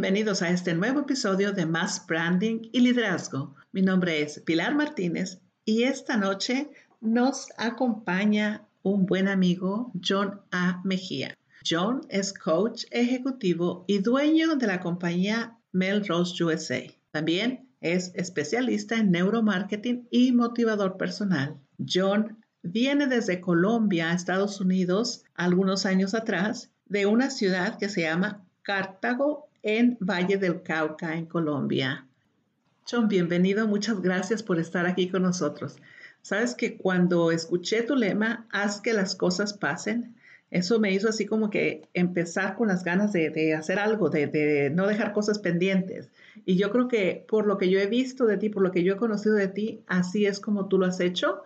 bienvenidos a este nuevo episodio de Más Branding y Liderazgo. Mi nombre es Pilar Martínez y esta noche nos acompaña un buen amigo, John A. Mejía. John es coach ejecutivo y dueño de la compañía Melrose USA. También es especialista en neuromarketing y motivador personal. John viene desde Colombia a Estados Unidos algunos años atrás de una ciudad que se llama Cartago en Valle del Cauca, en Colombia. John, bienvenido. Muchas gracias por estar aquí con nosotros. Sabes que cuando escuché tu lema, haz que las cosas pasen, eso me hizo así como que empezar con las ganas de, hacer algo, de, de, no dejar cosas pendientes. Y yo creo que por lo que yo he visto de ti, por lo que yo he conocido de ti, así es como tú lo has hecho.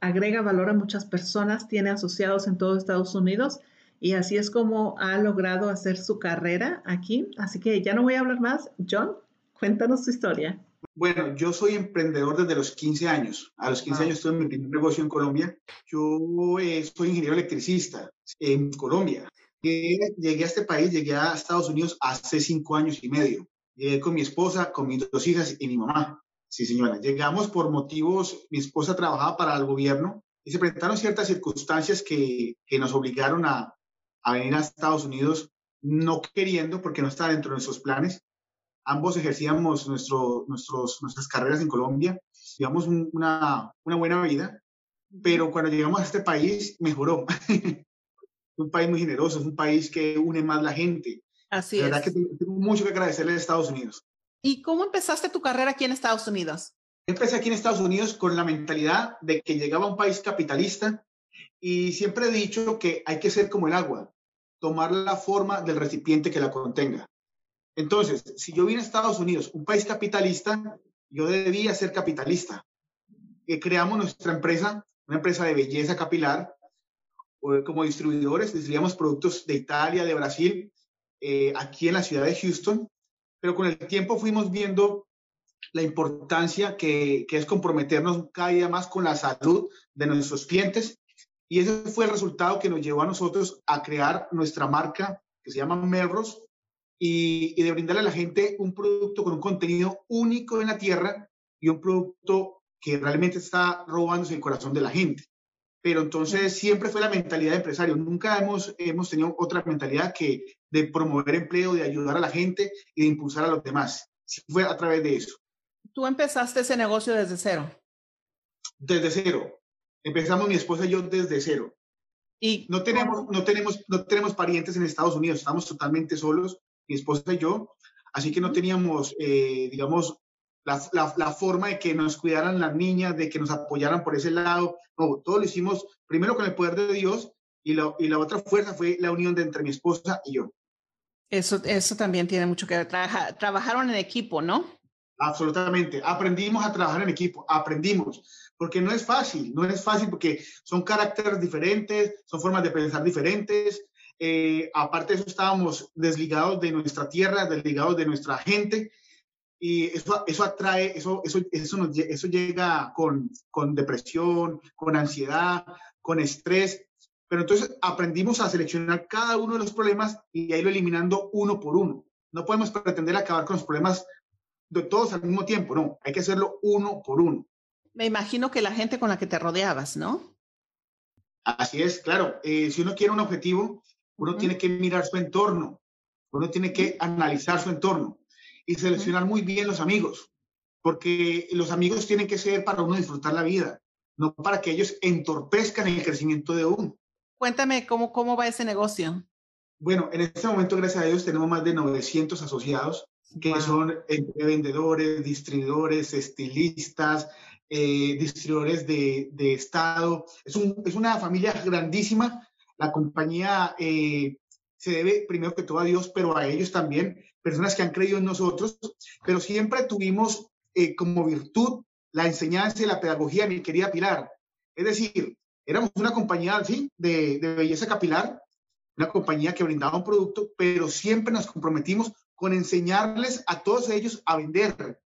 Agrega valor a muchas personas, tiene asociados en todo Estados Unidos y así es como ha logrado hacer su carrera aquí. Así que ya no voy a hablar más. John, cuéntanos tu historia. Bueno, yo soy emprendedor desde los 15 años. A los 15 años tuve mi primer negocio en Colombia. Yo eh, soy ingeniero electricista en Colombia. Llegué, a este país, llegué a Estados Unidos hace cinco años y medio. Llegué con mi esposa, con mis dos hijas y mi mamá. Sí, señora. Llegamos por motivos, mi esposa trabajaba para el gobierno y se presentaron ciertas circunstancias que, que nos obligaron a, a venir a Estados Unidos no queriendo porque no estaba dentro de nuestros planes. Ambos ejercíamos nuestro, nuestros, nuestras carreras en Colombia, llevamos una, una buena vida, pero cuando llegamos a este país mejoró. un país muy generoso, es un país que une más la gente. Así la verdad que tengo mucho que agradecerle a Estados Unidos. ¿Y cómo empezaste tu carrera aquí en Estados Unidos? Empecé aquí en Estados Unidos con la mentalidad de que llegaba a un país capitalista y siempre he dicho que hay que ser como el agua tomar la forma del recipiente que la contenga. Entonces, si yo vine a Estados Unidos, un país capitalista, yo debía ser capitalista. Eh, creamos nuestra empresa, una empresa de belleza capilar, como distribuidores, distribuíamos productos de Italia, de Brasil, eh, aquí en la ciudad de Houston, pero con el tiempo fuimos viendo la importancia que, que es comprometernos cada día más con la salud de nuestros clientes y ese fue el resultado que nos llevó a nosotros a crear nuestra marca que se llama Melrose y, de brindarle a la gente un producto con un contenido único en la tierra y un producto que realmente está robándose el corazón de la gente. Pero entonces siempre fue la mentalidad de empresario. Nunca hemos, hemos tenido otra mentalidad que de promover empleo, de ayudar a la gente y de impulsar a los demás. Fue a través de eso. ¿Tú empezaste ese negocio desde cero? Desde cero. Empezamos mi esposa y yo desde cero. Y no tenemos, no tenemos, no tenemos parientes en Estados Unidos, estamos totalmente solos, mi esposa y yo, así que no teníamos, eh, digamos, la, la, forma de que nos cuidaran las niñas, de que nos apoyaran por ese lado. No, todo lo hicimos primero con el poder de Dios y, lo, y la otra fuerza fue la unión de entre mi esposa y yo. Eso, eso también tiene mucho que ver. trabajaron en equipo, ¿no? Absolutamente. Aprendimos a trabajar en equipo, aprendimos porque no es fácil, no es fácil porque son caracteres diferentes, son formas de pensar diferentes. Eh, aparte de eso, estábamos desligados de nuestra tierra, desligados de nuestra gente, y eso, eso atrae, eso, eso, eso, nos, eso llega con, con depresión, con ansiedad, con estrés. Pero entonces aprendimos a seleccionar cada uno de los problemas y a irlo eliminando uno por uno. No podemos pretender acabar con los problemas de todos al mismo tiempo, no, hay que hacerlo uno por uno. Me imagino que la gente con la que te rodeabas, ¿no? Así es, claro. Eh, si uno quiere un objetivo, uno tiene que mirar su entorno, uno tiene que analizar su entorno y seleccionar muy bien los amigos, porque los amigos tienen que ser para uno disfrutar la vida, no para que ellos entorpezcan el crecimiento de uno. Cuéntame cómo, cómo va ese negocio. Bueno, en este momento, gracias a Dios, tenemos más de 900 asociados que son entre vendedores, distribuidores, estilistas, eh, distribuidores de, Estado. Es, una familia grandísima. La compañía eh, se debe primero que todo a Dios, pero a ellos también, personas que han creído en nosotros, pero siempre tuvimos eh, como virtud la enseñanza y la pedagogía, mi querida Pilar. Es decir, éramos una compañía ¿sí? de, de belleza capilar, una compañía que brindaba un producto, pero siempre nos comprometimos con enseñarles a todos ellos a vender,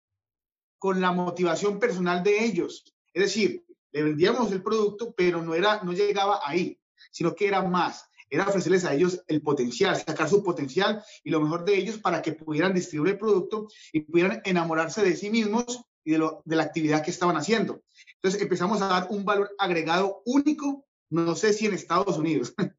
con la motivación personal de ellos. Es decir, le vendíamos el producto, pero no, era, no llegaba ahí, sino que era más. era ofrecerles a ellos el potencial, sacar su potencial y lo mejor de ellos para que pudieran distribuir el producto y pudieran enamorarse de sí mismos y de, de la actividad que estaban haciendo. Entonces empezamos a dar un valor agregado único, no sé si en Estados Unidos.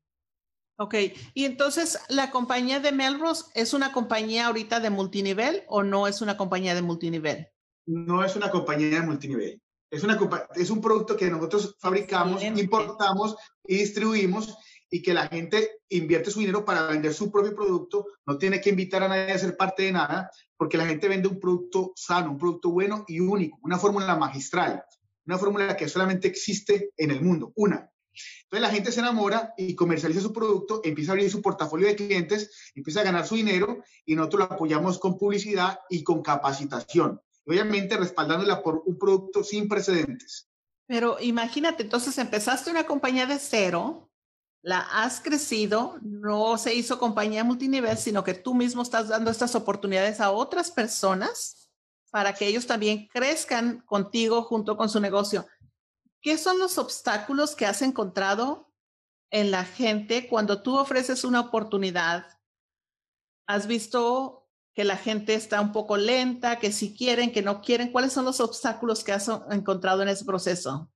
Ok, y entonces la compañía de Melrose es una compañía ahorita de multinivel o no es una compañía de multinivel? No es una compañía de multinivel. Es, una, es un producto que nosotros fabricamos, importamos y distribuimos y que la gente invierte su dinero para vender su propio producto, no tiene que invitar a nadie a ser parte de nada, porque la gente vende un producto sano, un producto bueno y único, una fórmula magistral, una fórmula que solamente existe en el mundo, una. Entonces la gente se enamora y comercializa su producto, empieza a abrir su portafolio de clientes, empieza a ganar su dinero y nosotros lo apoyamos con publicidad y con capacitación obviamente respaldándola por un producto sin precedentes. Pero imagínate, entonces empezaste una compañía de cero, la has crecido, no se hizo compañía multinivel, sino que tú mismo estás dando estas oportunidades a otras personas para que ellos también crezcan contigo junto con su negocio. ¿Qué son los obstáculos que has encontrado en la gente cuando tú ofreces una oportunidad? ¿Has visto que la gente está un poco lenta, que si quieren, que no quieren. ¿Cuáles son los obstáculos que has encontrado en ese proceso?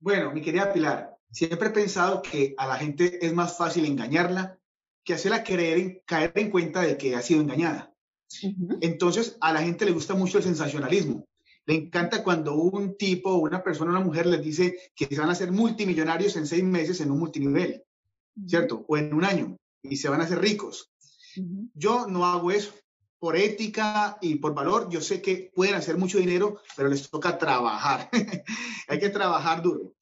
Bueno, mi querida Pilar, siempre he pensado que a la gente es más fácil engañarla que hacerla creer, caer en cuenta de que ha sido engañada. Entonces, a la gente le gusta mucho el sensacionalismo. Le encanta cuando un tipo, una persona, una mujer les dice que se van a hacer multimillonarios en seis meses en un multinivel, ¿cierto? O en un año y se van a hacer ricos. Yo no hago eso por ética y por valor, yo sé que pueden hacer mucho dinero, pero les toca trabajar. Hay que trabajar duro.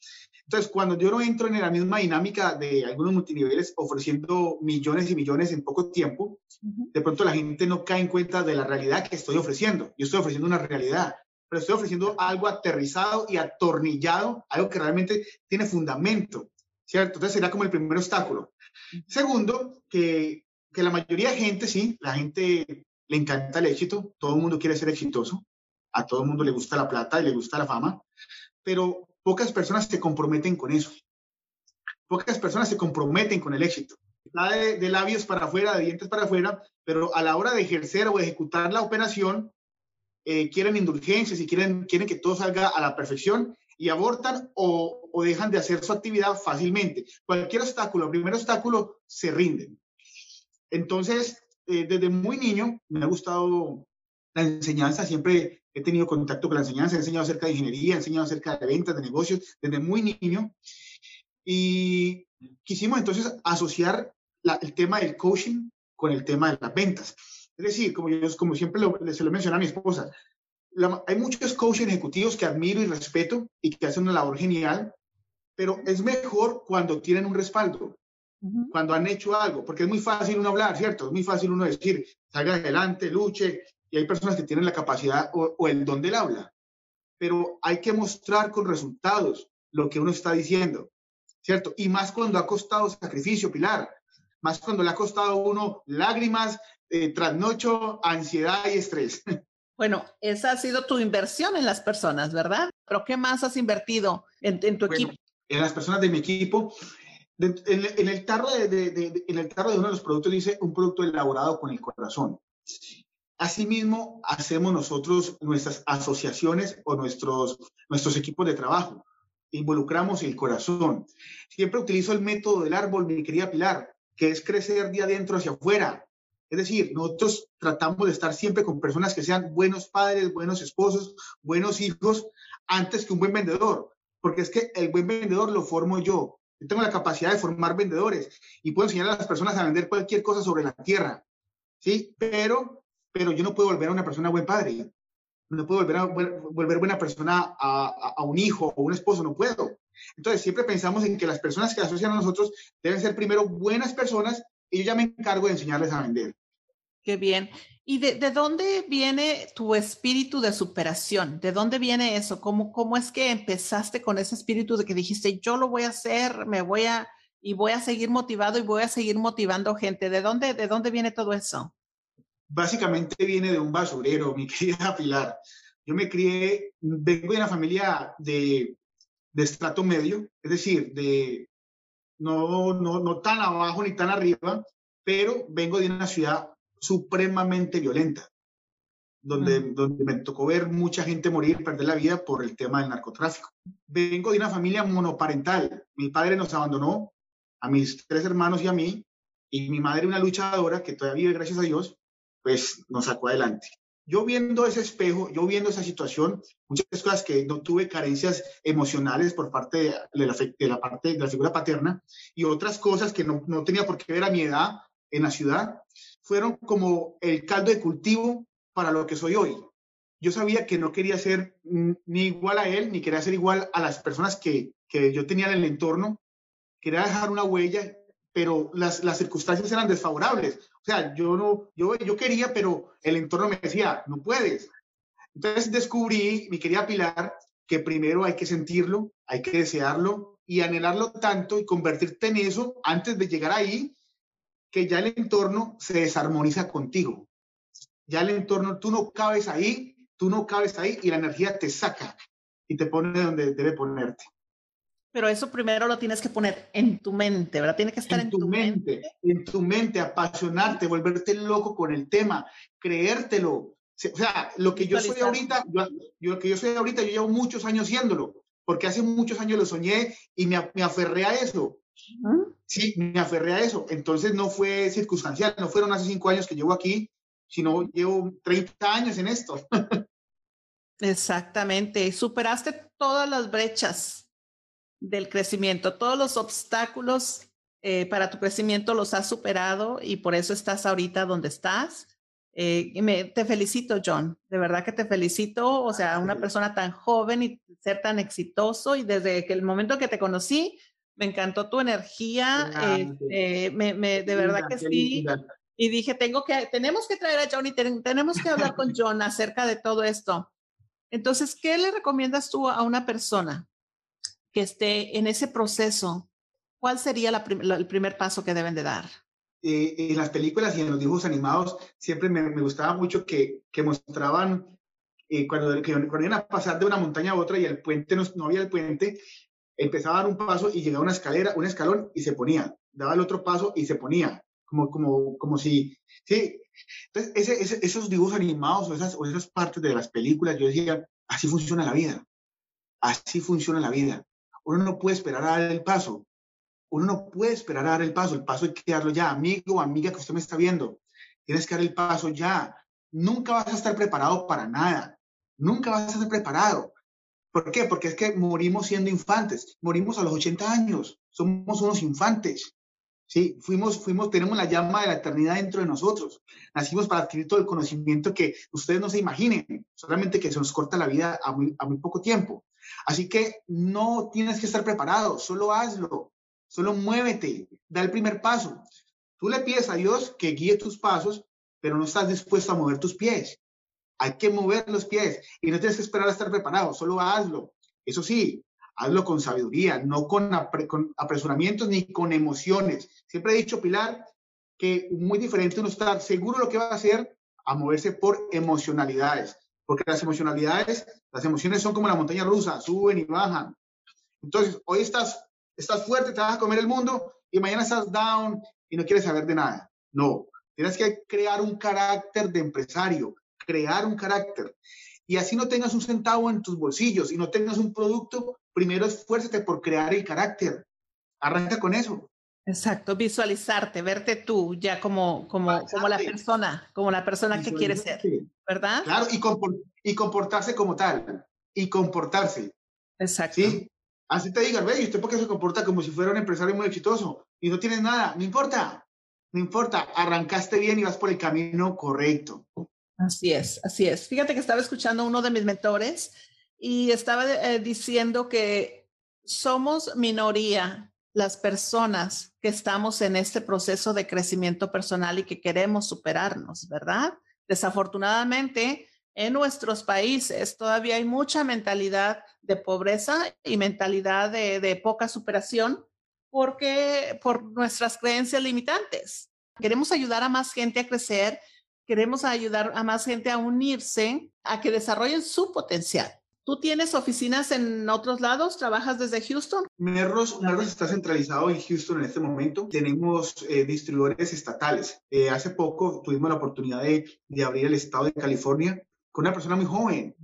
Entonces, cuando yo no entro en la misma dinámica de algunos multiniveles ofreciendo millones y millones en poco tiempo, de pronto la gente no cae en cuenta de la realidad que estoy ofreciendo. Yo estoy ofreciendo una realidad, pero estoy ofreciendo algo aterrizado y atornillado, algo que realmente tiene fundamento, ¿cierto? Entonces, será como el primer obstáculo. Segundo, que, que la mayoría de gente, sí, la gente le encanta el éxito, todo el mundo quiere ser exitoso, a todo el mundo le gusta la plata y le gusta la fama, pero pocas personas se comprometen con eso. Pocas personas se comprometen con el éxito. Está de, labios para afuera, de dientes para afuera, pero a la hora de ejercer o ejecutar la operación, eh, quieren indulgencias y quieren, quieren que todo salga a la perfección y abortan o, o, dejan de hacer su actividad fácilmente. Cualquier obstáculo, primer obstáculo, se rinden. Entonces, eh, desde muy niño me ha gustado la enseñanza, siempre he tenido contacto con la enseñanza, he enseñado acerca de ingeniería, he enseñado acerca de ventas, de negocios, desde muy niño. Y quisimos entonces asociar el tema del coaching con el tema de las ventas. Es decir, como, yo, como siempre lo, se lo menciona a mi esposa, hay muchos coaches ejecutivos que admiro y respeto y que hacen una labor genial, pero es mejor cuando tienen un respaldo cuando han hecho algo, porque es muy fácil uno hablar, ¿cierto? Es muy fácil uno decir, salga adelante, luche, y hay personas que tienen la capacidad o, el don del habla, pero hay que mostrar con resultados lo que uno está diciendo, ¿cierto? Y más cuando ha costado sacrificio, Pilar, más cuando le ha costado a uno lágrimas, eh, trasnocho, ansiedad y estrés. Bueno, esa ha sido tu inversión en las personas, ¿verdad? Pero ¿qué más has invertido en, tu equipo? En las personas de mi equipo, en, el tarro de, en el tarro de uno de los productos dice un producto elaborado con el corazón. Asimismo, hacemos nosotros nuestras asociaciones o nuestros, nuestros equipos de trabajo. Involucramos el corazón. Siempre utilizo el método del árbol, mi querida Pilar, que es crecer de adentro hacia afuera. Es decir, nosotros tratamos de estar siempre con personas que sean buenos padres, buenos esposos, buenos hijos, antes que un buen vendedor. Porque es que el buen vendedor lo formo yo. Yo tengo la capacidad de formar vendedores y puedo enseñar a las personas a vender cualquier cosa sobre la tierra, ¿sí? Pero, pero yo no puedo volver a una persona buen padre, no puedo volver a volver buena persona a, a, un hijo o un esposo, no puedo. Entonces, siempre pensamos en que las personas que asocian a nosotros deben ser primero buenas personas y yo ya me encargo de enseñarles a vender. Qué bien. ¿Y de, de, dónde viene tu espíritu de superación? ¿De dónde viene eso? ¿Cómo, ¿Cómo es que empezaste con ese espíritu de que dijiste, yo lo voy a hacer, me voy a, y voy a seguir motivado y voy a seguir motivando gente? ¿De dónde, de dónde viene todo eso? Básicamente viene de un basurero, mi querida Pilar. Yo me crié, vengo de una familia de, de estrato medio, es decir, de, no, no, no tan abajo ni tan arriba, pero vengo de una ciudad supremamente violenta, donde, donde me tocó ver mucha gente morir, perder la vida por el tema del narcotráfico. Vengo de una familia monoparental. Mi padre nos abandonó, a mis tres hermanos y a mí, y mi madre, una luchadora que todavía vive, gracias a Dios, pues nos sacó adelante. Yo viendo ese espejo, yo viendo esa situación, muchas cosas que no tuve carencias emocionales por parte de la, de la parte de la figura paterna y otras cosas que no, no tenía por qué ver a mi edad en la ciudad, fueron como el caldo de cultivo para lo que soy hoy. Yo sabía que no quería ser ni igual a él, ni quería ser igual a las personas que, que yo tenía en el entorno. Quería dejar una huella, pero las, las circunstancias eran desfavorables. O sea, yo no, yo, yo quería, pero el entorno me decía, no puedes. Entonces descubrí, mi querida Pilar, que primero hay que sentirlo, hay que desearlo y anhelarlo tanto y convertirte en eso antes de llegar ahí que ya el entorno se desarmoniza contigo. Ya el entorno, tú no cabes ahí, tú no cabes ahí y la energía te saca y te pone donde debe ponerte. Pero eso primero lo tienes que poner en tu mente, ¿verdad? Tiene que estar en, tu, mente, En tu mente, apasionarte, volverte loco con el tema, creértelo. O sea, lo que yo soy ahorita, yo, lo que yo soy ahorita, yo llevo muchos años haciéndolo, porque hace muchos años lo soñé y me, me aferré a eso. Sí, me aferré a eso. Entonces no fue circunstancial, no fueron hace cinco años que llevo aquí, sino llevo 30 años en esto. Exactamente. Superaste todas las brechas del crecimiento, todos los obstáculos eh, para tu crecimiento los has superado y por eso estás ahorita donde estás. Eh, me, te felicito, John. De verdad que te felicito. O sea, una persona tan joven y ser tan exitoso. Y desde que el momento que te conocí, me encantó tu energía, este, me, me, de verdad que sí. Y dije, tengo que, tenemos que traer a John y tenemos que hablar con John acerca de todo esto. Entonces, ¿qué le recomiendas tú a una persona que esté en ese proceso? ¿Cuál sería la el primer paso que deben de dar? Eh, en las películas y en los dibujos animados siempre me, me gustaba mucho que, que mostraban eh, cuando, que, cuando iban a pasar de una montaña a otra y el puente no, no había el puente, empezaba a dar un paso y llegaba a una escalera, un escalón y se ponía, daba el otro paso y se ponía, como, como, como si, sí. Entonces, esos dibujos animados o esas, o esas partes de las películas, yo decía, así funciona la vida, así funciona la vida. Uno no puede esperar a dar el paso, uno no puede esperar a dar el paso, el paso hay que darlo ya, amigo o amiga que usted me está viendo, tienes que dar el paso ya. Nunca vas a estar preparado para nada, nunca vas a estar preparado. ¿Por qué? Porque es que morimos siendo infantes, morimos a los 80 años, somos unos infantes. Sí, fuimos, fuimos, tenemos la llama de la eternidad dentro de nosotros. Nacimos para adquirir todo el conocimiento que ustedes no se imaginen, solamente que se nos corta la vida a muy, a muy poco tiempo. Así que no tienes que estar preparado, solo hazlo, solo muévete, da el primer paso. Tú le pides a Dios que guíe tus pasos, pero no estás dispuesto a mover tus pies. Hay que mover los pies y no tienes que esperar a estar preparado, solo hazlo. Eso sí, hazlo con sabiduría, no con, apresuramientos ni con emociones. Siempre he dicho, Pilar, que muy diferente uno estar seguro lo que va a hacer a moverse por emocionalidades, porque las emocionalidades, las emociones son como la montaña rusa, suben y bajan. Entonces, hoy estás, estás fuerte, te vas a comer el mundo y mañana estás down y no quieres saber de nada. No, tienes que crear un carácter de empresario, crear un carácter. Y así no tengas un centavo en tus bolsillos y no tengas un producto, primero esfuérzate por crear el carácter. Arranca con eso. Exacto, visualizarte, verte tú ya como, como, como la persona, como la persona que quieres ser, ¿verdad? Claro, y, y comportarse como tal, y comportarse. Exacto. ¿Sí? Así te digan, ve, ¿y usted por qué se comporta como si fuera un empresario muy exitoso? Y no tienes nada, no importa, no importa, arrancaste bien y vas por el camino correcto. Así es, así es. Fíjate que estaba escuchando a uno de mis mentores y estaba eh, diciendo que somos minoría las personas que estamos en este proceso de crecimiento personal y que queremos superarnos, ¿verdad? Desafortunadamente, en nuestros países todavía hay mucha mentalidad de pobreza y mentalidad de, de poca superación porque por nuestras creencias limitantes. Queremos ayudar a más gente a crecer queremos ayudar a más gente a unirse, a que desarrollen su potencial. ¿Tú tienes oficinas en otros lados? ¿Trabajas desde Houston? Merros, Merros está centralizado en Houston en este momento. Tenemos eh, distribuidores estatales. Eh, hace poco tuvimos la oportunidad de, de abrir el estado de California con una persona muy joven,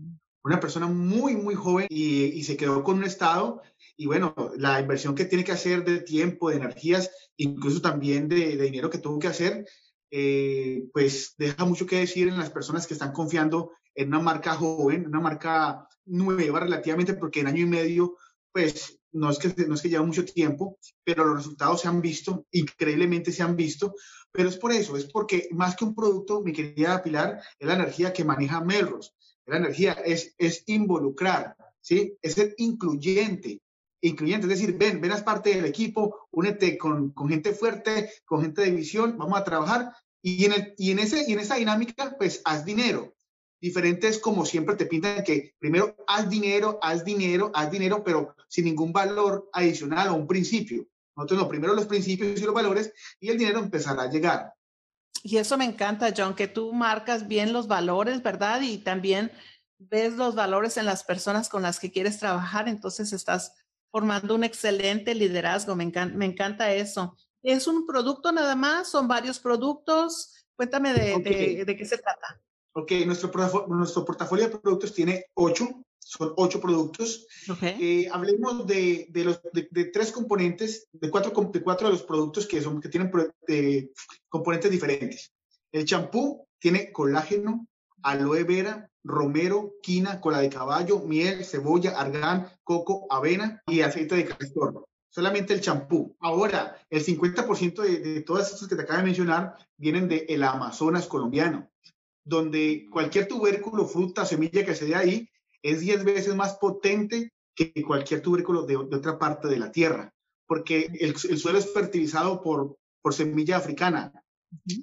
una persona muy, muy joven y, y, se quedó con un estado. Y bueno, la inversión que tiene que hacer de tiempo, de energías, incluso también de, de dinero que tuvo que hacer, eh, pues deja mucho que decir en las personas que están confiando en una marca joven, una marca nueva relativamente, porque en año y medio, pues no es, que, no es que lleva mucho tiempo, pero los resultados se han visto, increíblemente se han visto, pero es por eso, es porque más que un producto, mi querida Pilar, es la energía que maneja Melrose. La energía es, es involucrar, ¿sí? Es ser incluyente, incluyente, es decir, ven, ven as parte del equipo, únete con, con, gente fuerte, con gente de visión, vamos a trabajar y en, el, y en, ese, y en esa dinámica, pues haz dinero. Diferentes como siempre te pintan que primero haz dinero, haz dinero, haz dinero, pero sin ningún valor adicional o un principio. Nosotros no, primero los principios y los valores y el dinero empezará a llegar. Y eso me encanta, John, que tú marcas bien los valores, ¿verdad? Y también ves los valores en las personas con las que quieres trabajar, entonces estás formando un excelente liderazgo. Me encanta, me encanta eso. ¿Es un producto nada más? ¿Son varios productos? Cuéntame de, okay. de, de qué se trata. Ok, nuestro, nuestro portafolio de productos tiene ocho, son ocho productos. Okay. Eh, hablemos de, de los, de, de, tres componentes, de cuatro, de cuatro de los productos que, son, que tienen de, componentes diferentes. El champú tiene colágeno, aloe vera, romero, quina, cola de caballo, miel, cebolla, argán, coco, avena y aceite de castor. Solamente el champú. Ahora, el 50% de, de todas estas que te acabo de mencionar vienen del el Amazonas colombiano donde cualquier tubérculo, fruta, semilla que se dé ahí es 10 veces más potente que cualquier tubérculo de, otra parte de la tierra, porque el, el, suelo es fertilizado por semilla africana.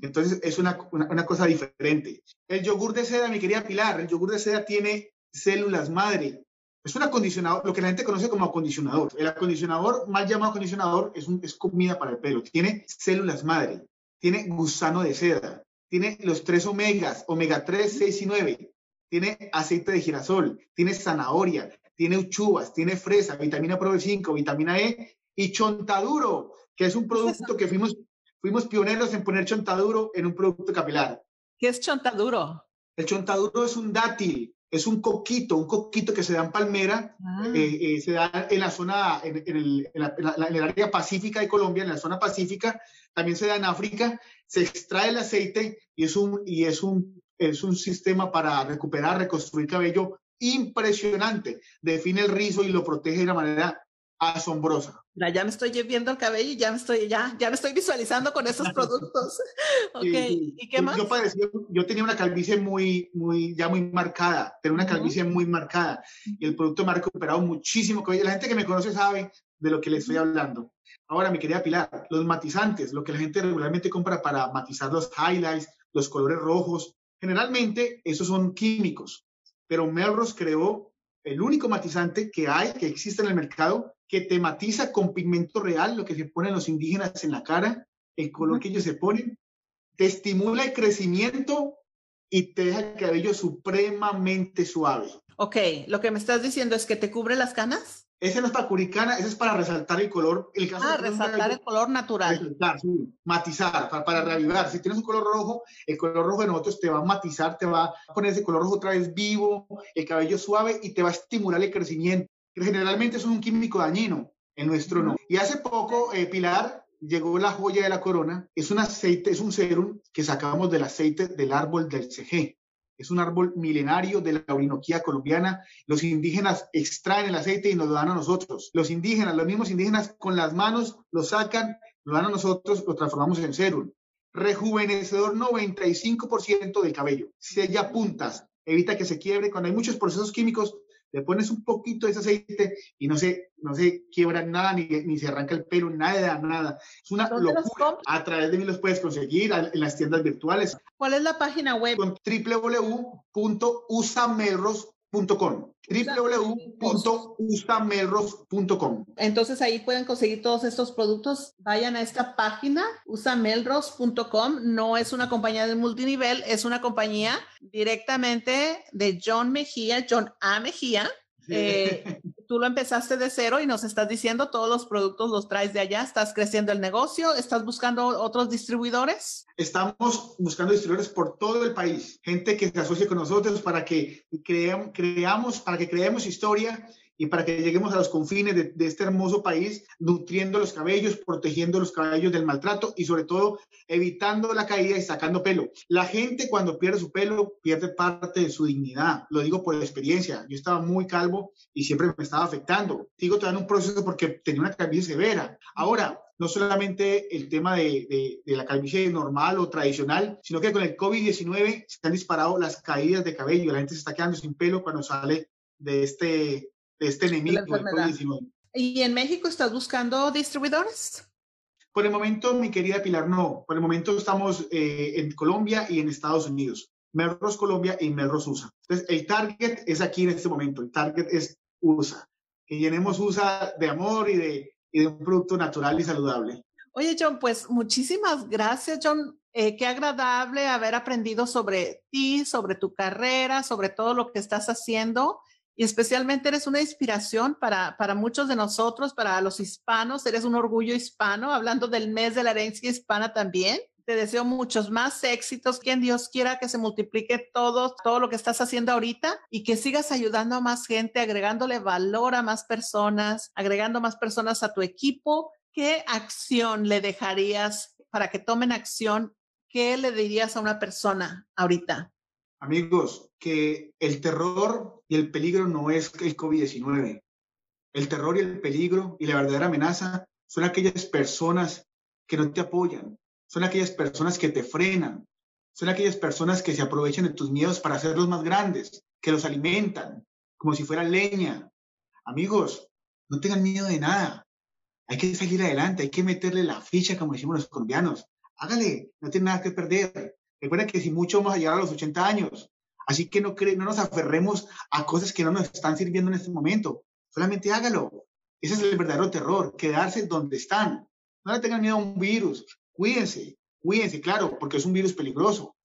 Entonces es una, una, una, cosa diferente. El yogur de seda, mi querida Pilar, el yogur de seda tiene células madre. Es un acondicionador, lo que la gente conoce como acondicionador. El acondicionador, mal llamado acondicionador, es, un, es comida para el pelo. Tiene células madre, tiene gusano de seda, tiene los tres omegas, omega 3, 6 y 9, tiene aceite de girasol, tiene zanahoria, tiene uchuvas, tiene fresa, vitamina ProB5, vitamina E y chontaduro, que es un producto que fuimos, fuimos pioneros en poner chontaduro en un producto capilar. ¿Qué es chontaduro? El chontaduro es un dátil, es un coquito, un coquito que se da en palmera, ah. eh, eh, se da en la zona, en, en, el, en, la, en, el, área pacífica de Colombia, en la zona pacífica, también se da en África, se extrae el aceite y es un, y es un, es un sistema para recuperar, reconstruir cabello impresionante. Define el rizo y lo protege de una manera asombrosa. Ya me estoy viendo el cabello y ya me estoy, ya, ya me estoy visualizando con esos productos. ok, sí, ¿y qué más? Yo, yo tenía una calvicie muy, muy, ya muy marcada, tenía una calvicie uh -huh. muy marcada y el producto me ha recuperado muchísimo. La gente que me conoce sabe de lo que le estoy hablando. Ahora, mi querida Pilar, los matizantes, lo que la gente regularmente compra para matizar los highlights, los colores rojos, generalmente esos son químicos, pero Melrose creó el único matizante que hay, que existe en el mercado, que te matiza con pigmento real, lo que se ponen los indígenas en la cara, el color que ellos se ponen, te estimula el crecimiento y te deja el cabello supremamente suave. Ok, lo que me estás diciendo es que te cubre las canas. Ese no es para curicana, ese es para resaltar el color. El caso ah, resaltar el color natural. Resaltar, sí, matizar, para, para, reavivar. Si tienes un color rojo, el color rojo de nosotros te va a matizar, te va a poner ese color rojo otra vez vivo, el cabello suave y te va a estimular el crecimiento. Generalmente es un químico dañino, en nuestro no. Y hace poco, eh, Pilar, llegó la joya de la corona. Es un aceite, es un serum que sacamos del aceite del árbol del CG. Es un árbol milenario de la Orinoquía colombiana. Los indígenas extraen el aceite y nos lo dan a nosotros. Los indígenas, los mismos indígenas, con las manos lo sacan, lo dan a nosotros, lo transformamos en serum. Rejuvenecedor 95% del cabello. Sella puntas, evita que se quiebre. Cuando hay muchos procesos químicos, le pones un poquito de ese aceite y no se, no se quiebra nada, ni, ni se arranca el pelo, nada, nada. Es una locura. A través de mí los puedes conseguir en las tiendas virtuales. ¿Cuál es la página web? Con www.usamelros.com www.usamelros.com Entonces ahí pueden conseguir todos estos productos. Vayan a esta página, usamelros.com. No es una compañía de multinivel, es una compañía directamente de John Mejía, John A. Mejía, Eh, tú lo empezaste de cero y nos estás diciendo todos los productos los traes de allá, estás creciendo el negocio, estás buscando otros distribuidores. Estamos buscando distribuidores por todo el país, gente que se asocie con nosotros para que creamos, para que creemos historia y para que lleguemos a los confines de, este hermoso país, nutriendo los cabellos, protegiendo los cabellos del maltrato y sobre todo evitando la caída y sacando pelo. La gente cuando pierde su pelo pierde parte de su dignidad. Lo digo por experiencia. Yo estaba muy calvo y siempre me estaba afectando. Sigo todavía en un proceso porque tenía una calvicie severa. Ahora, no solamente el tema de, de, la calvicie normal o tradicional, sino que con el COVID-19 se han disparado las caídas de cabello. La gente se está quedando sin pelo cuando sale de este, este enemigo ¿Y en México estás buscando distribuidores? Por el momento, mi querida Pilar, no. Por el momento estamos eh, en Colombia y en Estados Unidos. Melrose Colombia y Melrose USA. Entonces, el target es aquí en este momento. El target es USA. Que llenemos USA de amor y de, y de un producto natural y saludable. Oye, John, pues muchísimas gracias, John. Eh, qué agradable haber aprendido sobre ti, sobre tu carrera, sobre todo lo que estás haciendo y especialmente eres una inspiración para, para muchos de nosotros, para los hispanos, eres un orgullo hispano, hablando del mes de la herencia hispana también. Te deseo muchos más éxitos, que en Dios quiera que se multiplique todo, todo lo que estás haciendo ahorita y que sigas ayudando a más gente, agregándole valor a más personas, agregando más personas a tu equipo. ¿Qué acción le dejarías para que tomen acción? ¿Qué le dirías a una persona ahorita? Amigos, que el terror y el peligro no es el COVID-19. El terror y el peligro y la verdadera amenaza son aquellas personas que no te apoyan, son aquellas personas que te frenan, son aquellas personas que se aprovechan de tus miedos para hacerlos más grandes, que los alimentan como si fueran leña. Amigos, no tengan miedo de nada. Hay que salir adelante, hay que meterle la ficha, como decimos los colombianos. Hágale, no tiene nada que perder. Recuerda que si mucho vamos a llegar a los 80 años. Así que no, no nos aferremos a cosas que no nos están sirviendo en este momento. Solamente hágalo. Ese es el verdadero terror, quedarse donde están. No le tengan miedo a un virus. Cuídense, cuídense, claro, porque es un virus peligroso.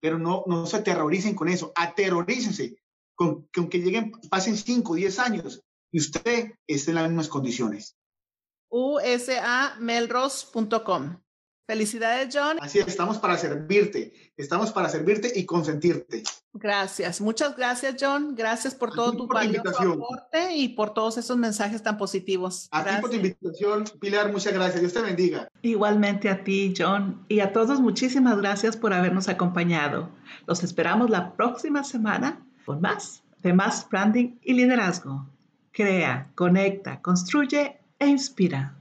Pero no, se aterroricen con eso. Aterrorícense con que lleguen, pasen 5 o 10 años y usted esté en las mismas condiciones. usamelros.com Felicidades, John. Así estamos para servirte, estamos para servirte y consentirte. Gracias, muchas gracias, John. Gracias por todo tu valioso aporte y por todos esos mensajes tan positivos. A ti por tu invitación, Pilar, muchas gracias. Dios te bendiga. Igualmente a ti, John, y a todos muchísimas gracias por habernos acompañado. Los esperamos la próxima semana con más de más branding y liderazgo. Crea, conecta, construye e inspira.